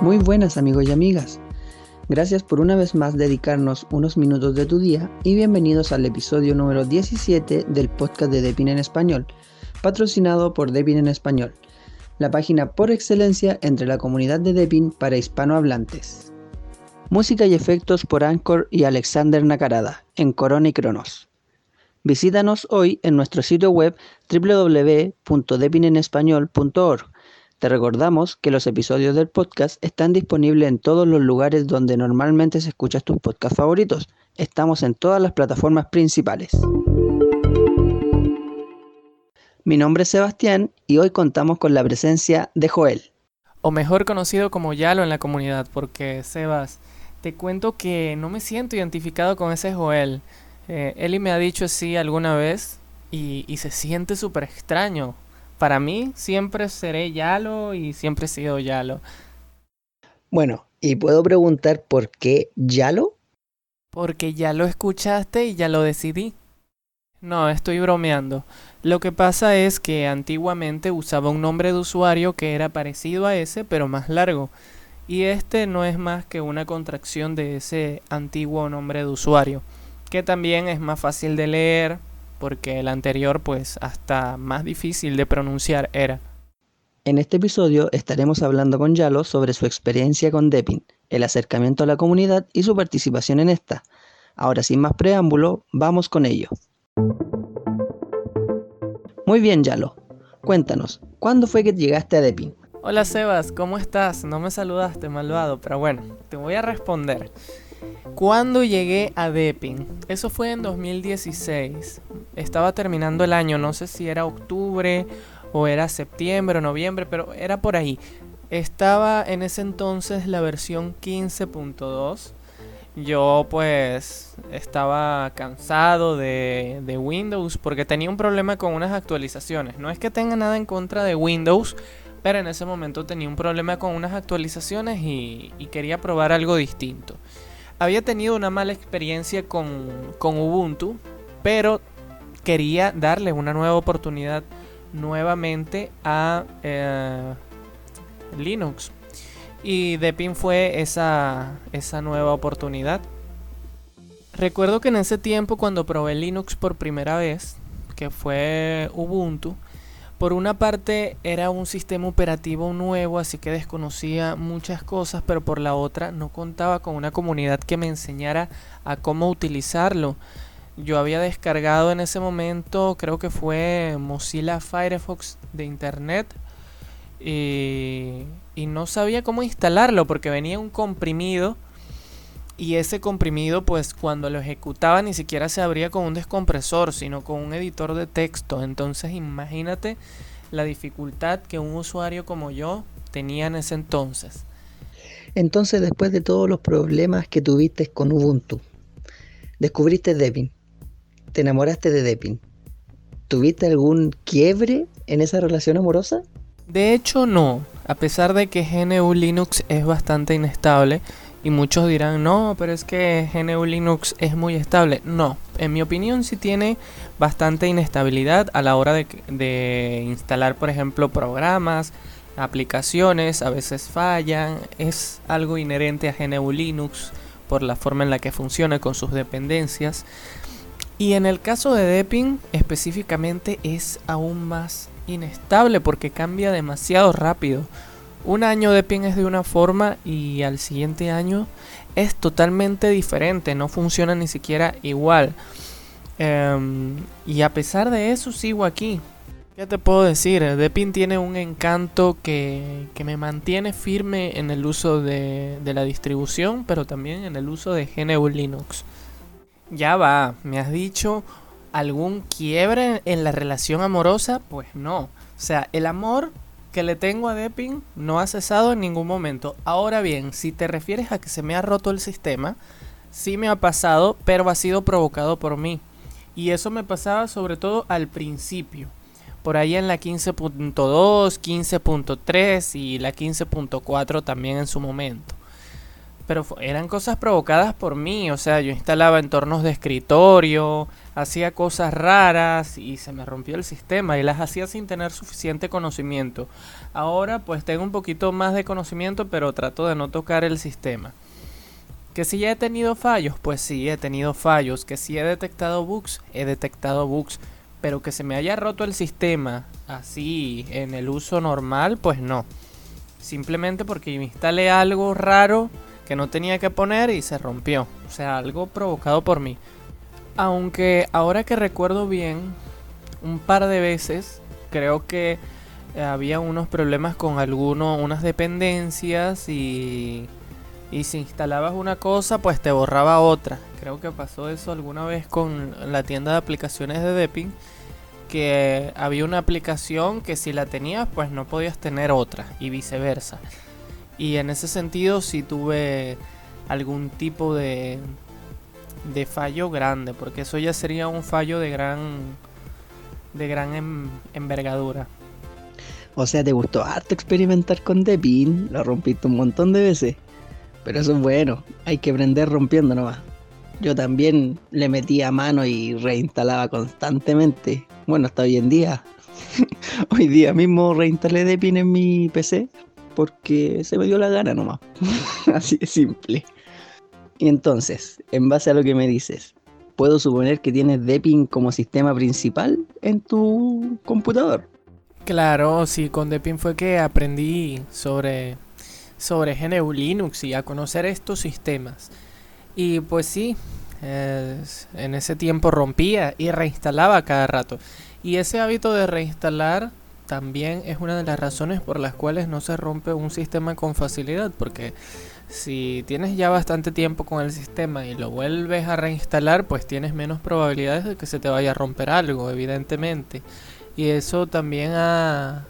Muy buenas amigos y amigas. Gracias por una vez más dedicarnos unos minutos de tu día y bienvenidos al episodio número 17 del podcast de Depin en Español, patrocinado por Depin en Español, la página por excelencia entre la comunidad de Depin para hispanohablantes. Música y efectos por Anchor y Alexander Nakarada en Corona y Cronos. Visítanos hoy en nuestro sitio web www.depinenespañol.org te recordamos que los episodios del podcast están disponibles en todos los lugares donde normalmente se escuchan tus podcasts favoritos. Estamos en todas las plataformas principales. Mi nombre es Sebastián y hoy contamos con la presencia de Joel. O mejor conocido como Yalo en la comunidad, porque Sebas, te cuento que no me siento identificado con ese Joel. Eh, Eli me ha dicho así alguna vez y, y se siente súper extraño para mí siempre seré Yalo y siempre he sido Yalo. Bueno, ¿y puedo preguntar por qué Yalo? Porque ya lo escuchaste y ya lo decidí. No, estoy bromeando. Lo que pasa es que antiguamente usaba un nombre de usuario que era parecido a ese, pero más largo. Y este no es más que una contracción de ese antiguo nombre de usuario, que también es más fácil de leer, porque el anterior pues hasta más difícil de pronunciar era. En este episodio estaremos hablando con Yalo sobre su experiencia con Depin, el acercamiento a la comunidad y su participación en esta. Ahora sin más preámbulo, vamos con ello. Muy bien, Yalo. Cuéntanos, ¿cuándo fue que llegaste a Depin? Hola Sebas, ¿cómo estás? No me saludaste, malvado, pero bueno, te voy a responder. ¿Cuándo llegué a Depin? Eso fue en 2016. Estaba terminando el año, no sé si era octubre o era septiembre o noviembre, pero era por ahí. Estaba en ese entonces la versión 15.2. Yo pues estaba cansado de, Windows porque tenía un problema con unas actualizaciones. No es que tenga nada en contra de Windows, pero en ese momento tenía un problema con unas actualizaciones y quería probar algo distinto había tenido una mala experiencia con, Ubuntu, pero quería darle una nueva oportunidad nuevamente a eh, Linux. Y Deepin fue esa, esa nueva oportunidad. Recuerdo que en ese tiempo cuando probé Linux por primera vez, que fue Ubuntu, por una parte era un sistema operativo nuevo, así que desconocía muchas cosas, pero por la otra no contaba con una comunidad que me enseñara a cómo utilizarlo. Yo había descargado en ese momento, creo que fue Mozilla Firefox de internet, y, no sabía cómo instalarlo porque venía un comprimido y ese comprimido pues cuando lo ejecutaba ni siquiera se abría con un descompresor sino con un editor de texto. Entonces imagínate la dificultad que un usuario como yo tenía en ese entonces. Entonces después de todos los problemas que tuviste con Ubuntu descubriste Debian te enamoraste de Debian ¿tuviste algún quiebre en esa relación amorosa? De hecho no, a pesar de que GNU Linux es bastante inestable, y muchos dirán, no, pero es que GNU Linux es muy estable. No, en mi opinión sí tiene bastante inestabilidad a la hora de, instalar, por ejemplo, programas, aplicaciones, a veces fallan. Es algo inherente a GNU Linux por la forma en la que funciona con sus dependencias. Y en el caso de Deepin específicamente es aún más inestable porque cambia demasiado rápido. Un año de pin es de una forma y al siguiente año es totalmente diferente, no funciona ni siquiera igual. Em, y a pesar de eso sigo aquí. ¿Qué te puedo decir? Depin tiene un encanto que, que, me mantiene firme en el uso de, de, la distribución, pero también en el uso de GNU Linux. Ya va, ¿me has dicho algún quiebre en la relación amorosa? Pues no. O sea, el amor que le tengo a Deppin no ha cesado en ningún momento. Ahora bien, si te refieres a que se me ha roto el sistema, sí me ha pasado, pero ha sido provocado por mí. Y eso me pasaba sobre todo al principio. Por ahí en la 15.2, 15.3 y la 15.4 también en su momento. Pero eran cosas provocadas por mí, o sea, yo instalaba entornos de escritorio, hacía cosas raras y se me rompió el sistema y las hacía sin tener suficiente conocimiento. Ahora pues tengo un poquito más de conocimiento, pero trato de no tocar el sistema. Que si ya he tenido fallos, pues sí, he tenido fallos. Que si he detectado bugs, he detectado bugs. Pero que se me haya roto el sistema así en el uso normal, pues no. Simplemente porque instalé algo raro que no tenía que poner y se rompió. O sea, algo provocado por mí. Aunque ahora que recuerdo bien, un par de veces creo que había unos problemas con alguno, unas dependencias y, y si instalabas una cosa pues te borraba otra. Creo que pasó eso alguna vez con la tienda de aplicaciones de Deppin que había una aplicación que si la tenías pues no podías tener otra y viceversa. Y en ese sentido si tuve algún tipo de, de fallo grande, porque eso ya sería un fallo de gran de gran em, envergadura. O sea, te gustó harto experimentar con Debian, lo rompiste un montón de veces. Pero eso es bueno, hay que aprender rompiendo nomás. Yo también le metía mano y reinstalaba constantemente. Bueno, hasta hoy en día. hoy día mismo reinstalé Debian en mi PC porque se me dio la gana nomás. Así de simple. Y entonces, en base a lo que me dices, puedo suponer que tienes Deepin como sistema principal en tu computador. Claro, sí, con Deepin fue que aprendí sobre, sobre GNU Linux y a conocer estos sistemas. Y pues sí, en ese tiempo rompía y reinstalaba cada rato. Y ese hábito de reinstalar también es una de las razones por las cuales no se rompe un sistema con facilidad, porque si tienes ya bastante tiempo con el sistema y lo vuelves a reinstalar, pues tienes menos probabilidades de que se te vaya a romper algo, evidentemente. Y eso también ha,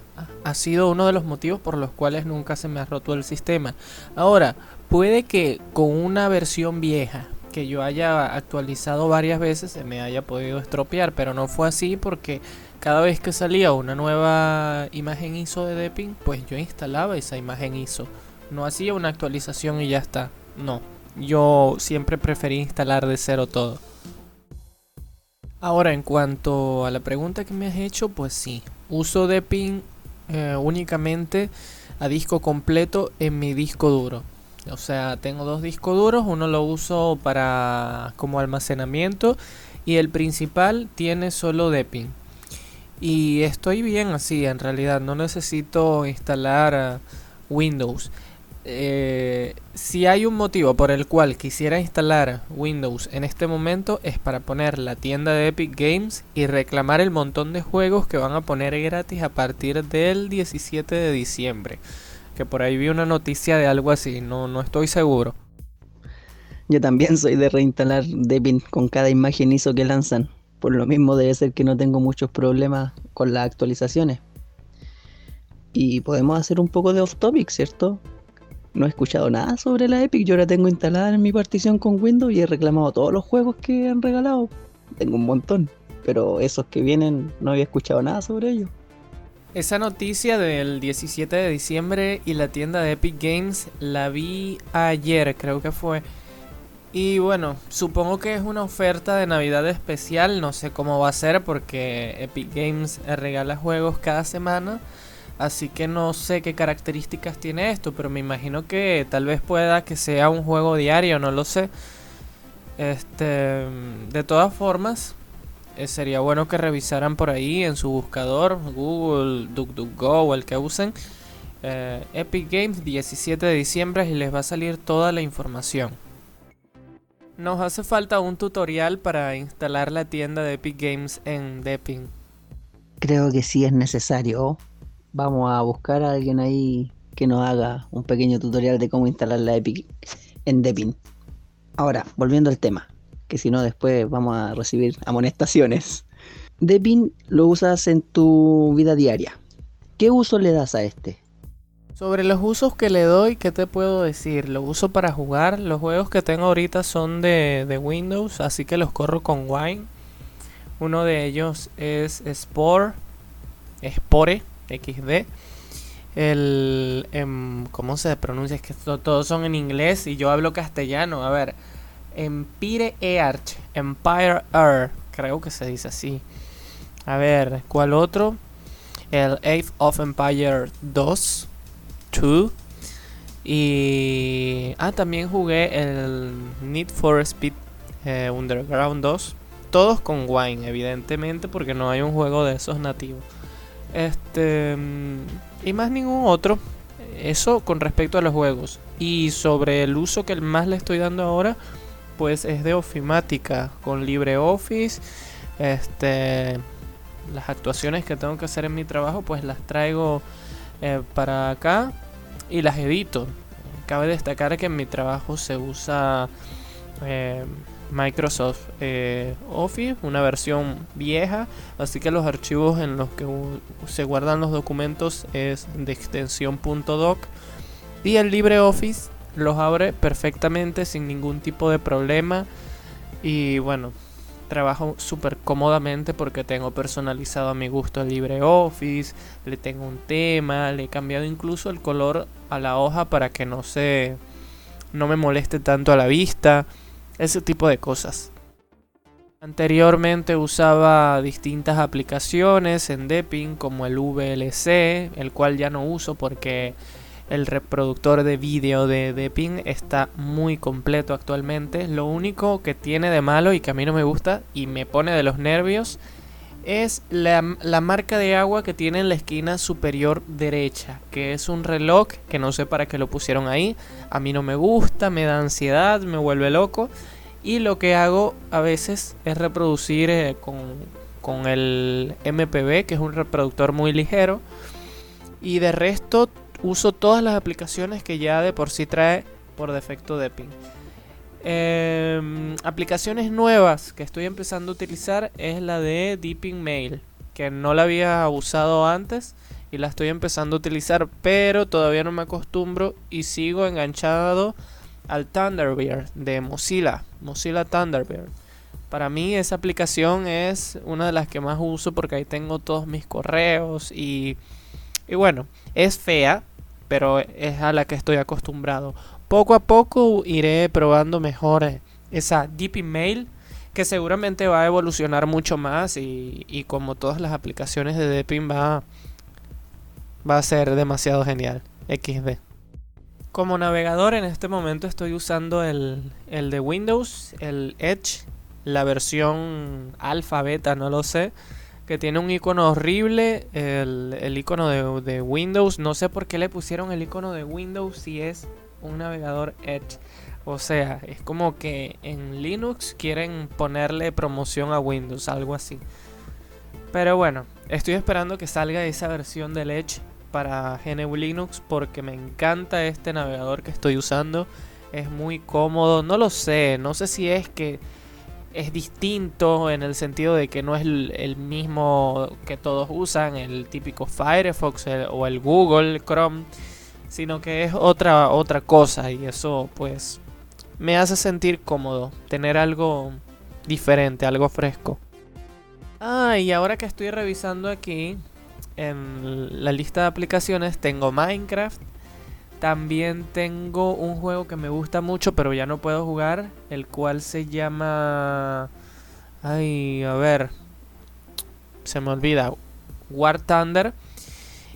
ha sido uno de los motivos por los cuales nunca se me ha roto el sistema. Ahora, puede que con una versión vieja que yo haya actualizado varias veces se me haya podido estropear, pero no fue así porque cada vez que salía una nueva imagen ISO de Deppin, pues yo instalaba esa imagen ISO. No hacía una actualización y ya está. No, yo siempre preferí instalar de cero todo. Ahora, en cuanto a la pregunta que me has hecho, pues sí, uso Deppin eh, únicamente a disco completo en mi disco duro. O sea, tengo dos discos duros, uno lo uso para como almacenamiento y el principal tiene solo Deppin. Y estoy bien así, en realidad, no necesito instalar eh, Windows. Eh, si hay un motivo por el cual quisiera instalar Windows en este momento es para poner la tienda de Epic Games y reclamar el montón de juegos que van a poner gratis a partir del 17 de diciembre. Que por ahí vi una noticia de algo así, no, no estoy seguro. Yo también soy de reinstalar Debian con cada imagen ISO que lanzan. Por lo mismo debe ser que no tengo muchos problemas con las actualizaciones. Y podemos hacer un poco de off topic, ¿cierto? No he escuchado nada sobre la Epic. Yo la tengo instalada en mi partición con Windows y he reclamado todos los juegos que han regalado. Tengo un montón. Pero esos que vienen no había escuchado nada sobre ellos. Esa noticia del 17 de diciembre y la tienda de Epic Games la vi ayer, creo que fue. Y bueno, supongo que es una oferta de Navidad especial, no sé cómo va a ser porque Epic Games regala juegos cada semana, así que no sé qué características tiene esto, pero me imagino que tal vez pueda que sea un juego diario, no lo sé. Este, de todas formas, eh, sería bueno que revisaran por ahí en su buscador, Google, DuckDuckGo o el que usen, eh, Epic Games 17 de diciembre y les va a salir toda la información. Nos hace falta un tutorial para instalar la tienda de Epic Games en Deppin. Creo que sí es necesario. Vamos a buscar a alguien ahí que nos haga un pequeño tutorial de cómo instalar la Epic en Deppin. Ahora, volviendo al tema, que si no después vamos a recibir amonestaciones. Deppin lo usas en tu vida diaria. ¿Qué uso le das a este? Sobre los usos que le doy, ¿qué te puedo decir? Lo uso para jugar. Los juegos que tengo ahorita son de, Windows, así que los corro con Wine. Uno de ellos es Spore, Spore XD. el... Em, ¿Cómo se pronuncia? Es que todos son en inglés y yo hablo castellano. A ver. Empire Earth. Empire Earth. Creo que se dice así. A ver, ¿cuál otro? El Age of Empire 2. 2. Y... Ah, también jugué el Need for Speed eh, Underground 2. Todos con Wine, evidentemente, porque no hay un juego de esos nativos. Este... Y más ningún otro. Eso con respecto a los juegos. Y sobre el uso que más le estoy dando ahora, pues es de ofimática con LibreOffice. Este, las actuaciones que tengo que hacer en mi trabajo, pues las traigo eh, para acá y las edito. Cabe destacar que en mi trabajo se usa eh, Microsoft eh, Office, una versión vieja, así que los archivos en los que se guardan los documentos es de extensión .doc y el LibreOffice los abre perfectamente sin ningún tipo de problema y bueno, trabajo súper cómodamente porque tengo personalizado a mi gusto el LibreOffice, le tengo un tema, le he cambiado incluso el color a la hoja para que no se no me moleste tanto a la vista, ese tipo de cosas. Anteriormente usaba distintas aplicaciones en Deppin como el VLC, el cual ya no uso porque el reproductor de vídeo de, de está muy completo actualmente. Lo único que tiene de malo y que a mí no me gusta y me pone de los nervios es la, marca de agua que tiene en la esquina superior derecha, que es un reloj que no sé para qué lo pusieron ahí. A mí no me gusta, me da ansiedad, me vuelve loco. Y lo que hago a veces es reproducir eh, con, con el MPB, que es un reproductor muy ligero. Y de resto uso todas las aplicaciones que ya de por sí trae por defecto Deepin. Em, aplicaciones nuevas que estoy empezando a utilizar es la de Deepin Mail, que no la había usado antes y la estoy empezando a utilizar, pero todavía no me acostumbro y sigo enganchado al Thunderbird de Mozilla, Mozilla Thunderbird. Para mí esa aplicación es una de las que más uso porque ahí tengo todos mis correos y bueno, es fea, pero es a la que estoy acostumbrado. Poco a poco iré probando mejor eh, esa Deep Email que seguramente va a evolucionar mucho más y, como todas las aplicaciones de Deepin va, va a ser demasiado genial. XD. Como navegador en este momento estoy usando el, el de Windows, el Edge, la versión alfa, beta, no lo sé que tiene un icono horrible, el, el icono de, Windows. No sé por qué le pusieron el icono de Windows si es un navegador Edge. O sea, es como que en Linux quieren ponerle promoción a Windows, algo así. Pero bueno, estoy esperando que salga esa versión del Edge para GNU Linux porque me encanta este navegador que estoy usando. Es muy cómodo, no lo sé, no sé si es que es distinto en el sentido de que no es el, mismo que todos usan, el típico Firefox o el Google Chrome, sino que es otra, otra cosa y eso pues me hace sentir cómodo, tener algo diferente, algo fresco. Ah, y ahora que estoy revisando aquí en la lista de aplicaciones tengo Minecraft, también tengo un juego que me gusta mucho, pero ya no puedo jugar, el cual se llama... Ay, a ver. Se me olvida. War Thunder.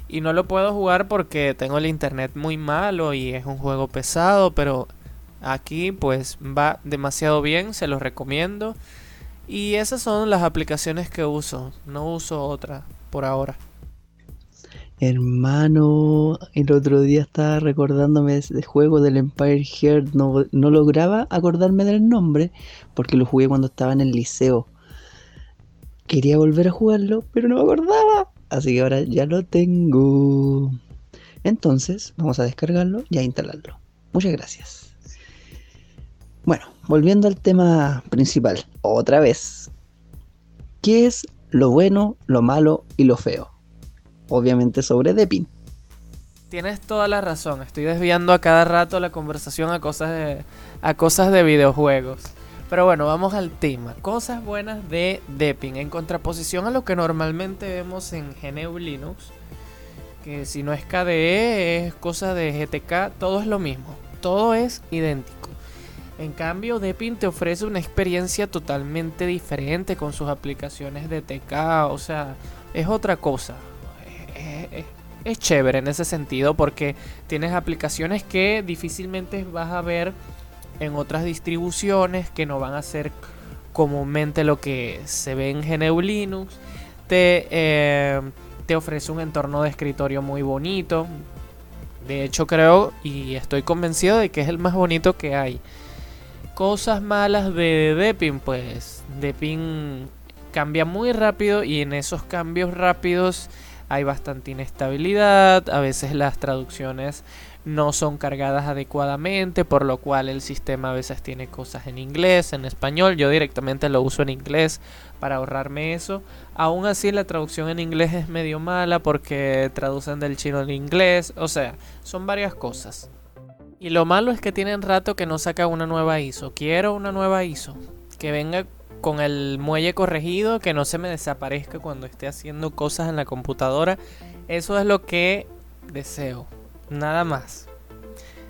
Y no lo puedo jugar porque tengo el internet muy malo y es un juego pesado, pero aquí pues va demasiado bien, se los recomiendo. Y esas son las aplicaciones que uso, no uso otra por ahora. Hermano, el otro día estaba recordándome de ese juego del Empire Heart, no, no, lograba acordarme del nombre porque lo jugué cuando estaba en el liceo. Quería volver a jugarlo, pero no me acordaba. Así que ahora ya lo tengo. Entonces, vamos a descargarlo y a instalarlo. Muchas gracias. Bueno, volviendo al tema principal, otra vez. ¿Qué es lo bueno, lo malo y lo feo? Obviamente sobre Depin. Tienes toda la razón, estoy desviando a cada rato la conversación a cosas de, a cosas de videojuegos. Pero bueno, vamos al tema. Cosas buenas de Deepin. En contraposición a lo que normalmente vemos en GNU Linux, que si no es KDE es cosa de GTK, todo es lo mismo, todo es idéntico. En cambio, Depin te ofrece una experiencia totalmente diferente con sus aplicaciones de TK, o sea, es otra cosa. Es, chévere en ese sentido porque tienes aplicaciones que difícilmente vas a ver en otras distribuciones que no van a ser comúnmente lo que se ve en GNU Linux. Te, eh, te ofrece un entorno de escritorio muy bonito. De hecho creo y estoy convencido de que es el más bonito que hay. Cosas malas de Depin, pues Depin cambia muy rápido y en esos cambios rápidos hay bastante inestabilidad, a veces las traducciones no son cargadas adecuadamente, por lo cual el sistema a veces tiene cosas en inglés, en español. Yo directamente lo uso en inglés para ahorrarme eso. Aún así la traducción en inglés es medio mala porque traducen del chino al inglés. O sea, son varias cosas. Y lo malo es que tienen rato que no saca una nueva ISO. Quiero una nueva ISO. Que venga con el muelle corregido, que no se me desaparezca cuando esté haciendo cosas en la computadora. Eso es lo que deseo. Nada más.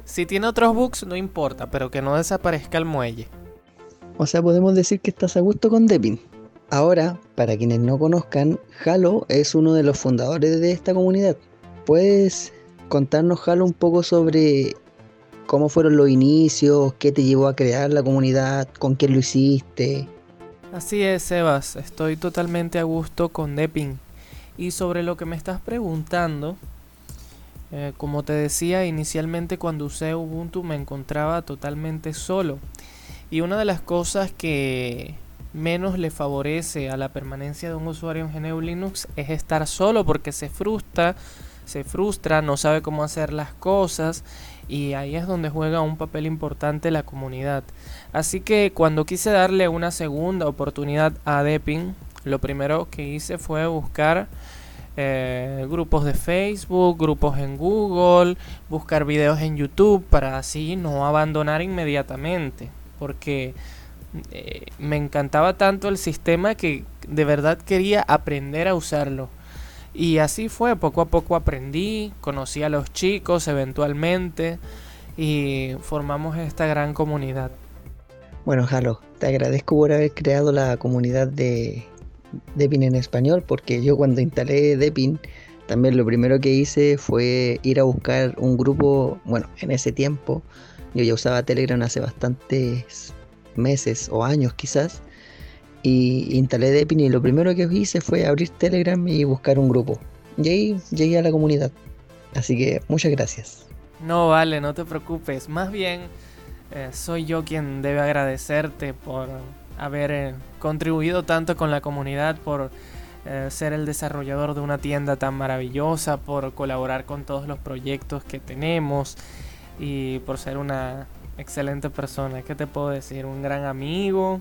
Si tiene otros bugs, no importa, pero que no desaparezca el muelle. O sea, podemos decir que estás a gusto con Deepin. Ahora, para quienes no conozcan, Halo es uno de los fundadores de esta comunidad. ¿Puedes contarnos, Halo, un poco sobre cómo fueron los inicios, qué te llevó a crear la comunidad, con quién lo hiciste? Así es, Sebas, estoy totalmente a gusto con Deepin. Y sobre lo que me estás preguntando, eh, como te decía, inicialmente cuando usé Ubuntu me encontraba totalmente solo. Y una de las cosas que menos le favorece a la permanencia de un usuario en GNU Linux es estar solo porque se frustra, se frustra, no sabe cómo hacer las cosas y ahí es donde juega un papel importante la comunidad. Así que cuando quise darle una segunda oportunidad a Deppin, lo primero que hice fue buscar eh, grupos de Facebook, grupos en Google, buscar videos en YouTube para así no abandonar inmediatamente. Porque eh, me encantaba tanto el sistema que de verdad quería aprender a usarlo. Y así fue, poco a poco aprendí, conocí a los chicos eventualmente y formamos esta gran comunidad. Bueno, Jalo, te agradezco por haber creado la comunidad de Depin en español, porque yo cuando instalé Depin, también lo primero que hice fue ir a buscar un grupo, bueno, en ese tiempo, yo ya usaba Telegram hace bastantes meses o años quizás, y instalé Depin y lo primero que hice fue abrir Telegram y buscar un grupo. Y ahí llegué a la comunidad. Así que muchas gracias. No, vale, no te preocupes. Más bien, eh, soy yo quien debe agradecerte por haber eh, contribuido tanto con la comunidad, por eh, ser el desarrollador de una tienda tan maravillosa, por colaborar con todos los proyectos que tenemos y por ser una excelente persona. ¿Qué te puedo decir? Un gran amigo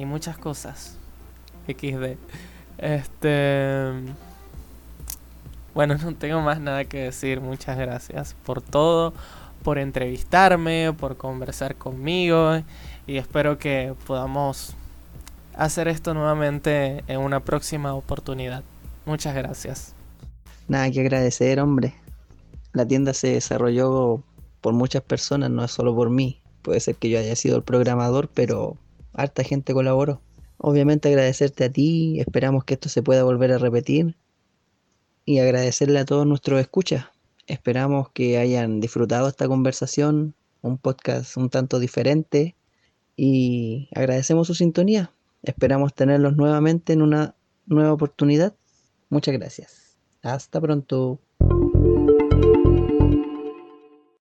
y muchas cosas. XD. Este. Bueno, no tengo más nada que decir. Muchas gracias por todo, por entrevistarme, por conversar conmigo y espero que podamos hacer esto nuevamente en una próxima oportunidad. Muchas gracias. Nada que agradecer, hombre. La tienda se desarrolló por muchas personas, no es solo por mí. Puede ser que yo haya sido el programador, pero harta gente colaboró. Obviamente agradecerte a ti, esperamos que esto se pueda volver a repetir y agradecerle a todos nuestros escuchas. Esperamos que hayan disfrutado esta conversación, un podcast un tanto diferente y agradecemos su sintonía. Esperamos tenerlos nuevamente en una nueva oportunidad. Muchas gracias. Hasta pronto.